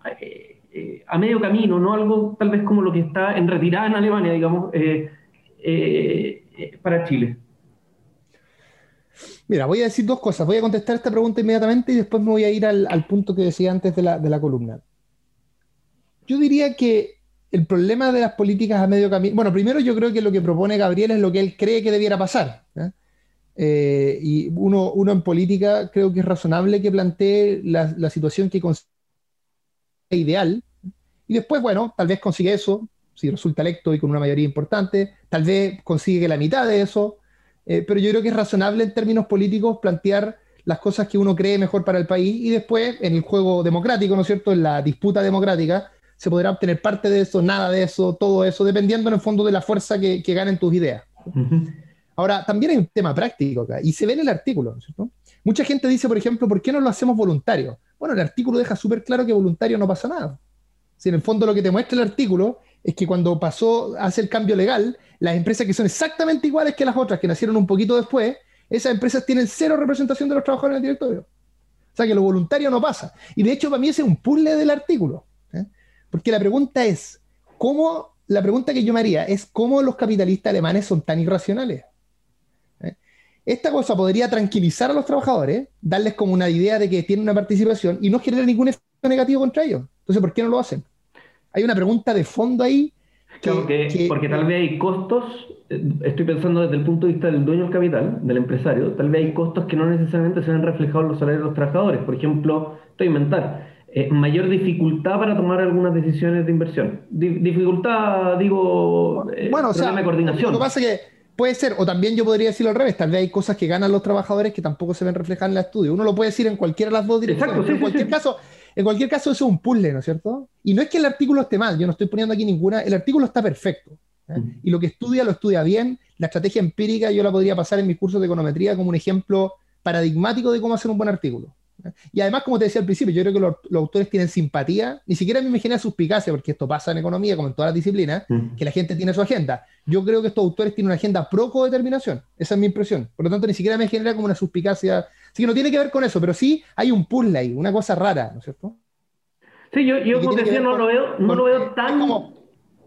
a medio camino, no algo tal vez como lo que está en retirada en Alemania, digamos, eh, para Chile? Mira, voy a decir dos cosas. Voy a contestar esta pregunta inmediatamente y después me voy a ir al, punto que decía antes de la, columna. Yo diría que el problema de las políticas a medio camino. Bueno, primero yo creo que lo que propone Gabriel es lo que él cree que debiera pasar. Eh, y uno, uno, en política creo que es razonable que plantee la, la situación que considera ideal. Y después, bueno, tal vez consigue eso, si resulta electo y con una mayoría importante, tal vez consigue la mitad de eso, eh, pero yo creo que es razonable en términos políticos plantear las cosas que uno cree mejor para el país y después en el juego democrático, ¿no es cierto?, en la disputa democrática, se podrá obtener parte de eso, nada de eso, todo eso, dependiendo en el fondo de la fuerza que, que ganen tus ideas. Ahora, también hay un tema práctico acá, y se ve en el artículo, ¿no es cierto? Mucha gente dice, por ejemplo, ¿por qué no lo hacemos voluntario? Bueno, el artículo deja súper claro que voluntario no pasa nada. Si en el fondo lo que te muestra el artículo es que cuando pasó, hace el cambio legal, las empresas que son exactamente iguales que las otras, que nacieron un poquito después, esas empresas tienen cero representación de los trabajadores en el directorio. O sea que lo voluntario no pasa. Y de hecho, para mí ese es un puzzle del artículo. ¿eh? Porque la pregunta es, ¿cómo, la pregunta que yo me haría es, ¿cómo los capitalistas alemanes son tan irracionales? Esta cosa podría tranquilizar a los trabajadores, darles como una idea de que tienen una participación y no generar ningún efecto negativo contra ellos. Entonces, ¿por qué no lo hacen? Hay una pregunta de fondo ahí. porque tal vez hay costos, eh, estoy pensando desde el punto de vista del dueño del capital, del empresario, tal vez hay costos que no necesariamente se ven reflejados en los salarios de los trabajadores. Por ejemplo, estoy inventar, eh, mayor dificultad para tomar algunas decisiones de inversión. dificultad, digo, eh, bueno, o sea, de coordinación. Lo que pasa es que puede ser, o también yo podría decirlo al revés, tal vez hay cosas que ganan los trabajadores que tampoco se ven reflejadas en el estudio. Uno lo puede decir en cualquiera de las dos direcciones. Exacto, en cualquier caso, en cualquier caso, eso es un puzzle, ¿no es cierto? Y no es que el artículo esté mal, yo no estoy poniendo aquí ninguna, el artículo está perfecto. ¿eh? Y lo que estudia, lo estudia bien. La estrategia empírica yo la podría pasar en mis cursos de econometría como un ejemplo paradigmático de cómo hacer un buen artículo. Y además, como te decía al principio, yo creo que los, autores tienen simpatía, ni siquiera me genera suspicacia, porque esto pasa en economía, como en todas las disciplinas, que la gente tiene su agenda. Yo creo que estos autores tienen una agenda pro codeterminación, esa es mi impresión. Por lo tanto, ni siquiera me genera como una suspicacia. Así que no tiene que ver con eso, pero sí hay un puzzle ahí, una cosa rara, ¿no es cierto? Sí, yo, yo como te decía, no, lo veo, no lo veo tan,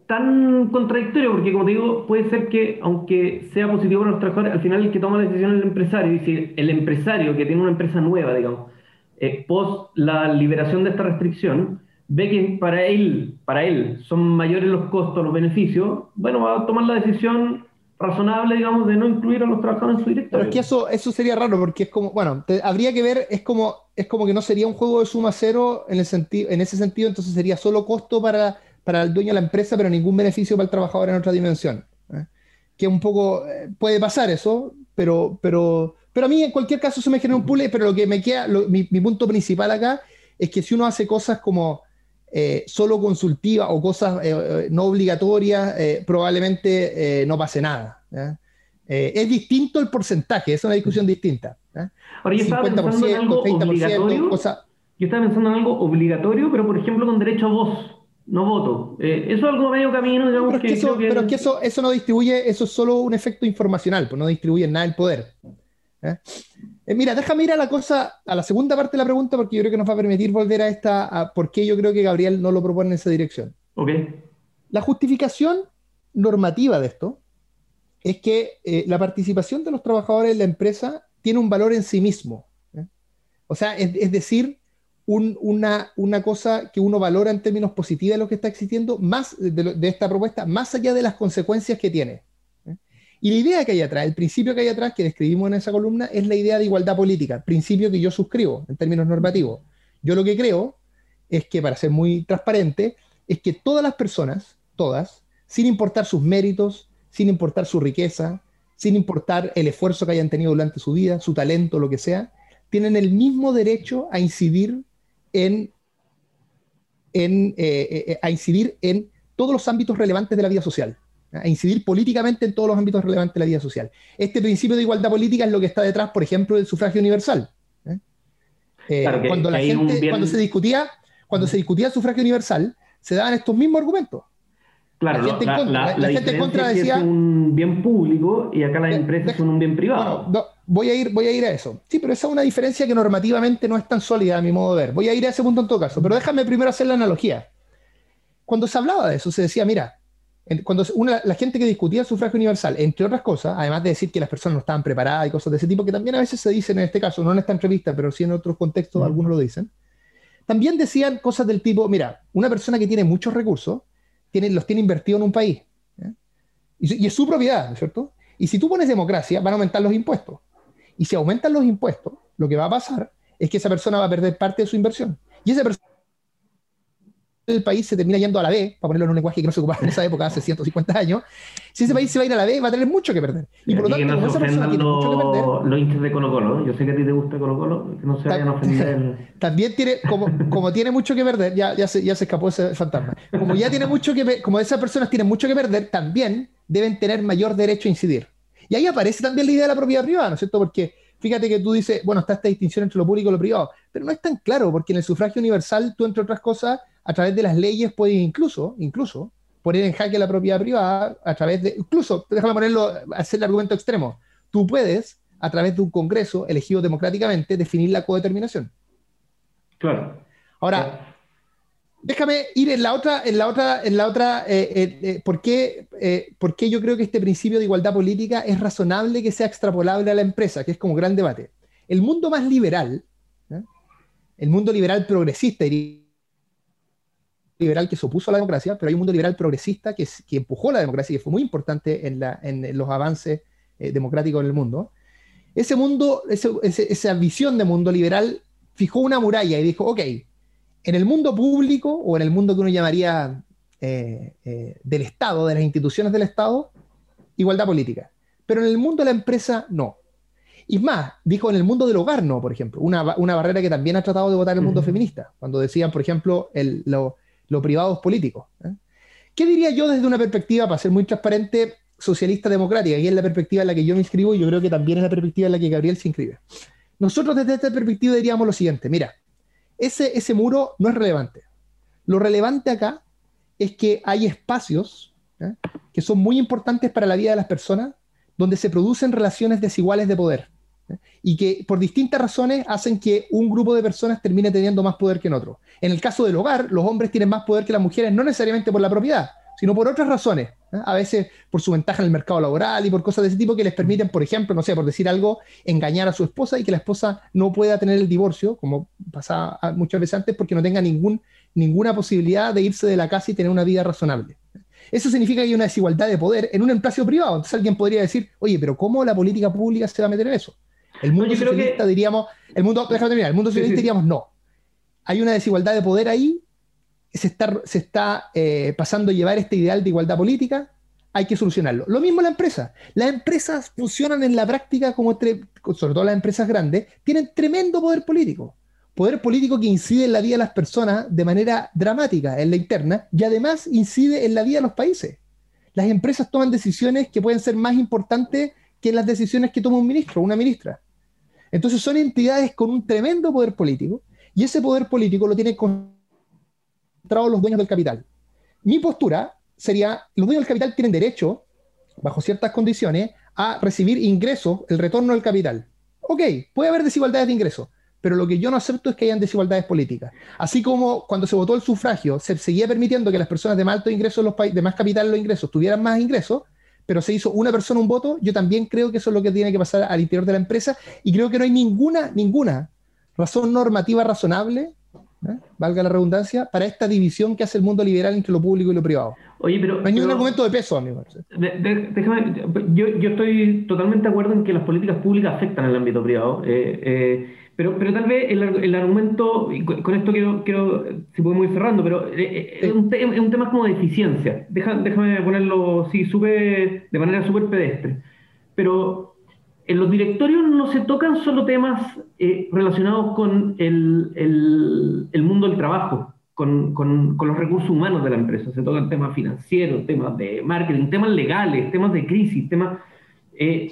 tan contradictorio, porque como te digo, puede ser que, aunque sea positivo para los trabajadores, al final el que toma la decisión es el empresario, y si el empresario que tiene una empresa nueva, digamos, eh, post la liberación de esta restricción, ve que para él, para él son mayores los costos, los beneficios, bueno, va a tomar la decisión razonable, digamos, de no incluir a los trabajadores en su directorio. Pero es que eso, eso sería raro, porque es como, bueno, habría que ver, es como, es como que no sería un juego de suma cero en, el sentido, en ese sentido, entonces sería solo costo para, para el dueño de la empresa, pero ningún beneficio para el trabajador en otra dimensión. ¿eh? Que un poco, eh, puede pasar eso, pero, pero, pero a mí en cualquier caso se me genera un puzzle, pero lo que me queda, mi, punto principal acá es que si uno hace cosas como eh, solo consultiva o cosas eh, eh, no obligatorias, probablemente no pase nada. es distinto el porcentaje, es una discusión distinta. Ahora, yo estaba pensando en algo obligatorio. Yo estaba pensando en algo obligatorio, pero por ejemplo con derecho a voz no voto. eso es algo medio camino, digamos pero que, eso, Pero que eso, eso no distribuye, eso es solo un efecto informacional, pues no distribuye nada el poder. ¿Eh? Eh, mira, déjame ir a la cosa, a la segunda parte de la pregunta, porque yo creo que nos va a permitir volver a esta, a por qué yo creo que Gabriel no lo propone en esa dirección. Okay. La justificación normativa de esto es que eh, la participación de los trabajadores en la empresa tiene un valor en sí mismo. O sea, es, decir, una, una, cosa que uno valora en términos positivos de lo que está existiendo, más de esta propuesta, más allá de las consecuencias que tiene. Y la idea que hay atrás, el principio que hay atrás que describimos en esa columna es la idea de igualdad política, principio que yo suscribo en términos normativos. Yo lo que creo es que, para ser muy transparente, es que todas las personas, todas, sin importar sus méritos, sin importar su riqueza, sin importar el esfuerzo que hayan tenido durante su vida, su talento, lo que sea, tienen el mismo derecho a incidir en, eh, eh, eh, a incidir en todos los ámbitos relevantes de la vida social a incidir políticamente en todos los ámbitos relevantes de la vida social. Este principio de igualdad política es lo que está detrás, por ejemplo, del sufragio universal. ¿eh? Eh, cuando la gente, cuando se discutía, cuando se discutía el sufragio universal, se daban estos mismos argumentos. Claro, la gente, la, contra, la, gente contra decía es un bien público y acá las empresas son un bien privado. voy a ir, voy a ir a eso. Sí, pero esa es una diferencia que normativamente no es tan sólida a mi modo de ver. Voy a ir a ese punto en todo caso, pero déjame primero hacer la analogía. Cuando se hablaba de eso, se decía, mira, cuando la gente que discutía el sufragio universal, entre otras cosas, además de decir que las personas no estaban preparadas y cosas de ese tipo, que también a veces se dicen en este caso, no en esta entrevista, pero sí en otros contextos, algunos lo dicen, también decían cosas del tipo, mira, una persona que tiene muchos recursos, tiene, los tiene invertidos en un país, y, y, es su propiedad, ¿no es cierto? Y si tú pones democracia, van a aumentar los impuestos. Y si aumentan los impuestos, lo que va a pasar es que esa persona va a perder parte de su inversión. Y esa persona el país se termina yendo a la B, para ponerlo en un lenguaje que no se ocupaba en esa época, hace 150 años, si ese país se va a ir a la B, va a tener mucho que perder. Y, por lo tanto, como esa persona tiene mucho que perder. Los hinchas de Colo Colo, yo sé que a ti te gusta Colo Colo, que no se vayan a ofender. También tiene, como, como tiene mucho que perder, ya, ya, se, ya se escapó ese fantasma. Como ya tiene mucho que como esas personas tienen mucho que perder, también deben tener mayor derecho a incidir. Y ahí aparece también la idea de la propiedad privada, ¿no es cierto? Porque fíjate que tú dices, bueno, está esta distinción entre lo público y lo privado, pero no es tan claro, porque en el sufragio universal tú, entre otras cosas, a través de las leyes puedes incluso, incluso, poner en jaque la propiedad privada a través de, incluso, déjame ponerlo, hacer el argumento extremo, tú puedes, a través de un Congreso elegido democráticamente, definir la codeterminación. Claro. Ahora, déjame ir en la otra, en la otra, en la otra, eh, eh, eh, ¿por, qué, ¿por, qué, yo creo que este principio de igualdad política es razonable que sea extrapolable a la empresa, que es como gran debate. El mundo más liberal, el mundo liberal progresista, diría liberal que se opuso a la democracia, pero hay un mundo liberal progresista que, que empujó la democracia y que fue muy importante en, la, en los avances eh, democráticos en el mundo. Ese mundo, esa visión de mundo liberal fijó una muralla y dijo, ok, en el mundo público o en el mundo que uno llamaría eh, eh, del Estado, de las instituciones del Estado, igualdad política. Pero en el mundo de la empresa, no. Y más, dijo en el mundo del hogar no, por ejemplo, una, barrera que también ha tratado de votar el mundo feminista, cuando decían, por ejemplo, el, lo, privado es político. ¿eh? ¿Qué diría yo desde una perspectiva, para ser muy transparente, socialista democrática? Y es la perspectiva en la que yo me inscribo y yo creo que también es la perspectiva en la que Gabriel se inscribe. Nosotros desde esta perspectiva diríamos lo siguiente, mira, ese, ese muro no es relevante. Lo relevante acá es que hay espacios ¿eh? que son muy importantes para la vida de las personas, donde se producen relaciones desiguales de poder. Y que por distintas razones hacen que un grupo de personas termine teniendo más poder que en otro. En el caso del hogar, los hombres tienen más poder que las mujeres, no necesariamente por la propiedad, sino por otras razones. ¿eh? A veces por su ventaja en el mercado laboral y por cosas de ese tipo que les permiten, por ejemplo, no sé, por decir algo, engañar a su esposa y que la esposa no pueda tener el divorcio, como pasaba muchas veces antes, porque no tenga ningún ninguna posibilidad de irse de la casa y tener una vida razonable. Eso significa que hay una desigualdad de poder en un empleo privado. Entonces alguien podría decir, oye, pero ¿cómo la política pública se va a meter en eso? El mundo socialista diríamos, el mundo, déjame terminar, el mundo socialista diríamos no. Hay una desigualdad de poder ahí, se está, se está eh, pasando a llevar este ideal de igualdad política, hay que solucionarlo. Lo mismo la empresa. Las empresas funcionan en la práctica como, sobre todo las empresas grandes, tienen tremendo poder político poder político que incide en la vida de las personas de manera dramática, en la interna, y además incide en la vida de los países. Las empresas toman decisiones que pueden ser más importantes que las decisiones que toma un ministro o una ministra. Entonces son entidades con un tremendo poder político, y ese poder político lo tienen concentrado los dueños del capital. Mi postura sería, los dueños del capital tienen derecho, bajo ciertas condiciones, a recibir ingresos, el retorno del capital. Ok, puede haber desigualdades de ingresos, pero lo que yo no acepto es que hayan desigualdades políticas. Así como cuando se votó el sufragio, se seguía permitiendo que las personas de más alto ingreso, los de más capital los ingresos, tuvieran más ingresos, pero se hizo una persona un voto, yo también creo que eso es lo que tiene que pasar al interior de la empresa y creo que no hay ninguna, ninguna razón normativa razonable, ¿eh? valga la redundancia, para esta división que hace el mundo liberal entre lo público y lo privado. Oye, pero, no hay ningún argumento de peso, amigo. déjame, yo, yo, estoy totalmente de acuerdo en que las políticas públicas afectan al ámbito privado. Eh, eh, pero, pero tal vez el, argumento, y con esto quiero, quiero, si podemos ir cerrando, pero eh, eh, es, un, es, un, tema como de eficiencia. déjame ponerlo sí, de manera súper pedestre. Pero en los directorios no se tocan solo temas eh, relacionados con el, el, el, mundo del trabajo, con, con, con, los recursos humanos de la empresa. Se tocan temas financieros, temas de marketing, temas legales, temas de crisis, temas...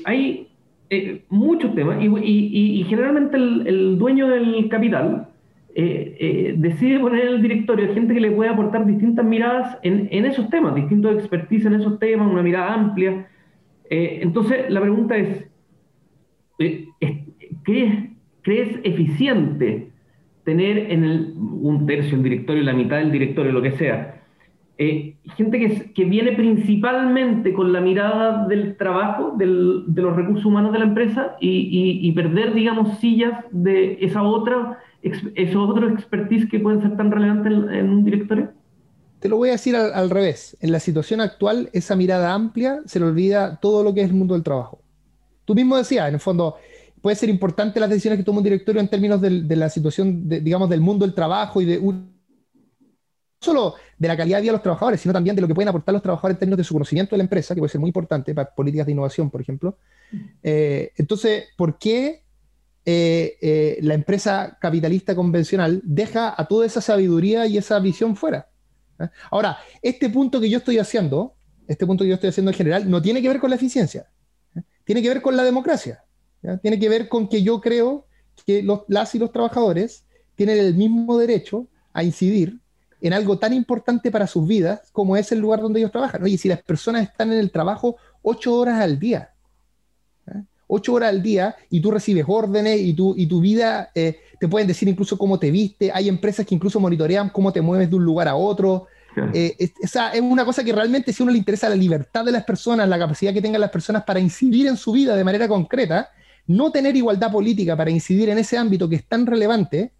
hay eh, muchos temas, y, generalmente el, dueño del capital eh, eh, decide poner en el directorio gente que le puede aportar distintas miradas en, esos temas, distintos expertise en esos temas, una mirada amplia. entonces, la pregunta es, ¿crees, ¿crees eficiente tener en el, un tercio del directorio, la mitad del directorio, lo que sea, eh, gente que, que, viene principalmente con la mirada del trabajo, del, de los recursos humanos de la empresa y, y, perder, digamos, sillas de esa otra, esos otros expertise que pueden ser tan relevantes en, un directorio? Te lo voy a decir al, al, revés. En la situación actual, esa mirada amplia se le olvida todo lo que es el mundo del trabajo. Tú mismo decías, en el fondo, puede ser importante las decisiones que toma un directorio en términos de, de la situación, de, digamos, del mundo del trabajo y de un solo de la calidad de vida de los trabajadores, sino también de lo que pueden aportar los trabajadores en términos de su conocimiento de la empresa, que puede ser muy importante para políticas de innovación, por ejemplo. Eh, entonces, ¿por qué eh, eh, la empresa capitalista convencional deja a toda esa sabiduría y esa visión fuera? Ahora, este punto que yo estoy haciendo, este punto que yo estoy haciendo en general, no tiene que ver con la eficiencia, tiene que ver con la democracia, tiene que ver con que yo creo que los, las y los trabajadores tienen el mismo derecho a incidir en algo tan importante para sus vidas como es el lugar donde ellos trabajan. Oye, si las personas están en el trabajo ocho horas al día, ¿eh? ocho horas al día y tú recibes órdenes y tu, y tu vida eh, te pueden decir incluso cómo te viste, hay empresas que incluso monitorean cómo te mueves de un lugar a otro. Eh, esa es una cosa que realmente si uno le interesa la libertad de las personas, la capacidad que tengan las personas para incidir en su vida de manera concreta, no tener igualdad política para incidir en ese ámbito que es tan relevante,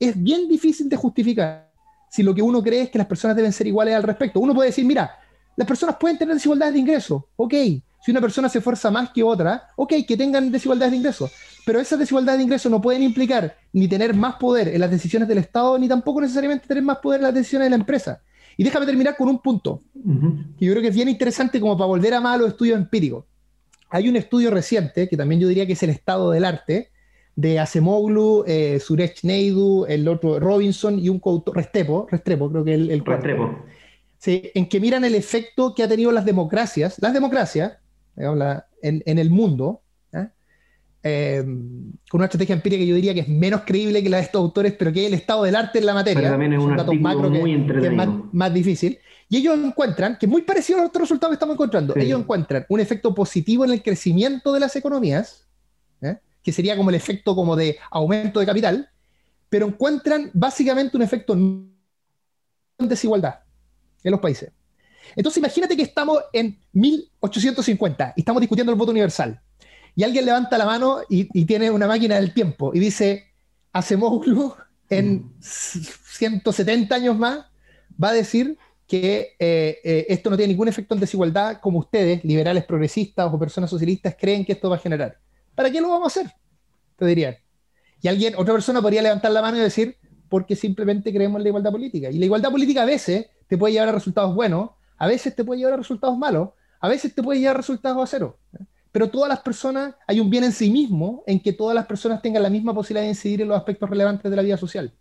es bien difícil de justificar si lo que uno cree es que las personas deben ser iguales al respecto. Uno puede decir, mira, las personas pueden tener desigualdades de ingresos, ok. Si una persona se esfuerza más que otra, ok, que tengan desigualdades de ingresos. Pero esas desigualdades de ingresos no pueden implicar ni tener más poder en las decisiones del Estado, ni tampoco necesariamente tener más poder en las decisiones de la empresa. Y déjame terminar con un punto, que yo creo que es bien interesante como para volver a más a los estudios empíricos. Hay un estudio reciente, que también yo diría que es el estado del arte, de Acemoglu, eh, Suresh Neidu, el otro Robinson y un coautor, Restrepo, Restrepo creo que el, el Restrepo. Sí, en que miran el efecto que ha tenido las democracias, las democracias, en, en el mundo, eh, con una estrategia empírica que yo diría que es menos creíble que la de estos autores, pero que es el estado del arte en la materia. Pero también es un datos macro muy que, es más, difícil. Y ellos encuentran, que es muy parecido a los otros resultados que estamos encontrando, ellos encuentran un efecto positivo en el crecimiento de las economías, ¿eh? Que sería como el efecto como de aumento de capital, pero encuentran básicamente un efecto en desigualdad en los países. Entonces imagínate que estamos en 1850 y estamos discutiendo el voto universal y alguien levanta la mano y, tiene una máquina del tiempo y dice, Acemoglu en 170 años más va a decir que eh, eh, esto no tiene ningún efecto en desigualdad como ustedes, liberales progresistas o personas socialistas, creen que esto va a generar. ¿Para qué lo vamos a hacer? Te dirían. Y alguien, otra persona podría levantar la mano y decir, porque simplemente creemos en la igualdad política. Y la igualdad política a veces te puede llevar a resultados buenos, a veces te puede llevar a resultados malos, a veces te puede llevar a resultados a cero pero todas las personas, hay un bien en sí mismo en que todas las personas tengan la misma posibilidad de incidir en los aspectos relevantes de la vida social.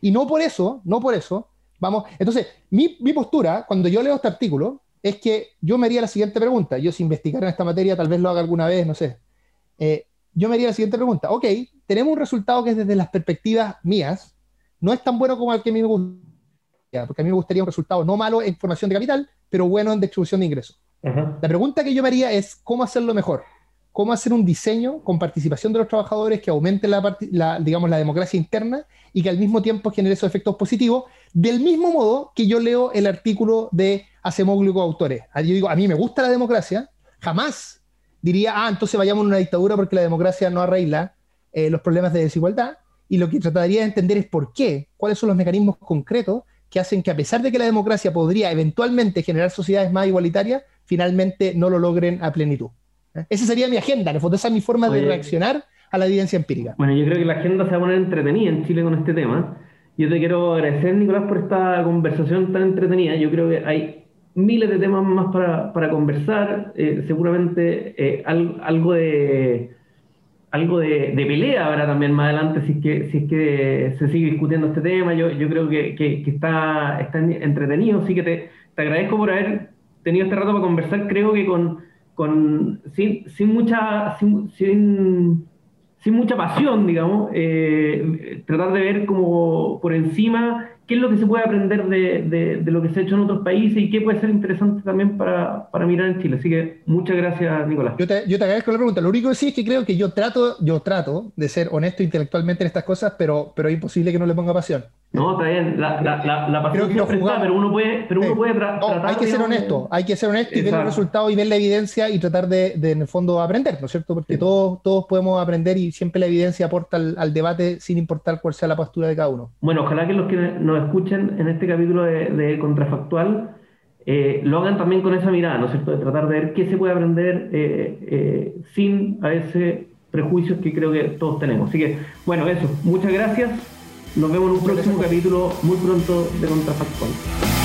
Y no por eso, no por eso, vamos, entonces, mi, postura, cuando yo leo este artículo, es que yo me haría la siguiente pregunta, yo si investigar en esta materia, tal vez lo haga alguna vez, no sé, eh, yo me haría la siguiente pregunta, ok, tenemos un resultado que desde las perspectivas mías no es tan bueno como el que a mí me gustaría, porque a mí me gustaría un resultado no malo en formación de capital, pero bueno en distribución de ingresos. La pregunta que yo me haría es cómo hacerlo mejor. ¿Cómo hacer un diseño con participación de los trabajadores que aumente la, digamos, la democracia interna y que al mismo tiempo genere esos efectos positivos? Del mismo modo que yo leo el artículo de Acemoglu autores. Yo digo, a mí me gusta la democracia, jamás diría, ah, entonces vayamos a una dictadura porque la democracia no arregla eh, los problemas de desigualdad. Y lo que trataría de entender es por qué, cuáles son los mecanismos concretos que hacen que a pesar de que la democracia podría eventualmente generar sociedades más igualitarias, finalmente no lo logren a plenitud. ¿Eh? Esa sería mi agenda, en el fondo, esa es mi forma de reaccionar a la evidencia empírica. Bueno, yo creo que la agenda se va a poner entretenida en Chile con este tema. Yo te quiero agradecer, Nicolás, por esta conversación tan entretenida. Yo creo que hay miles de temas más para, para conversar. Eh, seguramente eh, algo de algo de, pelea habrá también más adelante si es que, si es que se sigue discutiendo este tema. Yo, yo creo que, que, está, está entretenido. Así que te, te agradezco por haber tenido este rato para conversar, creo que con, con sin, sin mucha sin, sin, mucha pasión, digamos, eh, tratar de ver como por encima qué es lo que se puede aprender de, de, lo que se ha hecho en otros países y qué puede ser interesante también para, para mirar en Chile. Así que muchas gracias, Nicolás. Yo te, yo te agradezco la pregunta. Lo único que sí es que creo que yo trato, yo trato de ser honesto intelectualmente en estas cosas, pero, pero es imposible que no le ponga pasión. No, está bien, la, la, la, pasión siempre está, pero uno puede, pero uno puede tratar Hay que ser honesto, hay que ser honesto y ver el resultado y ver la evidencia y tratar de, de en el fondo, aprender, ¿no es cierto? Porque todos, todos podemos aprender y siempre la evidencia aporta al, al, debate sin importar cuál sea la postura de cada uno. Bueno, ojalá que los que nos escuchen en este capítulo de, de Contrafactual eh, lo hagan también con esa mirada, ¿no es cierto? De tratar de ver qué se puede aprender eh, eh, sin a ese prejuicios que creo que todos tenemos. Así que, bueno, eso, muchas gracias. Nos vemos en un próximo capítulo muy pronto de Contrafactual.